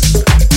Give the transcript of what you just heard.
Peace.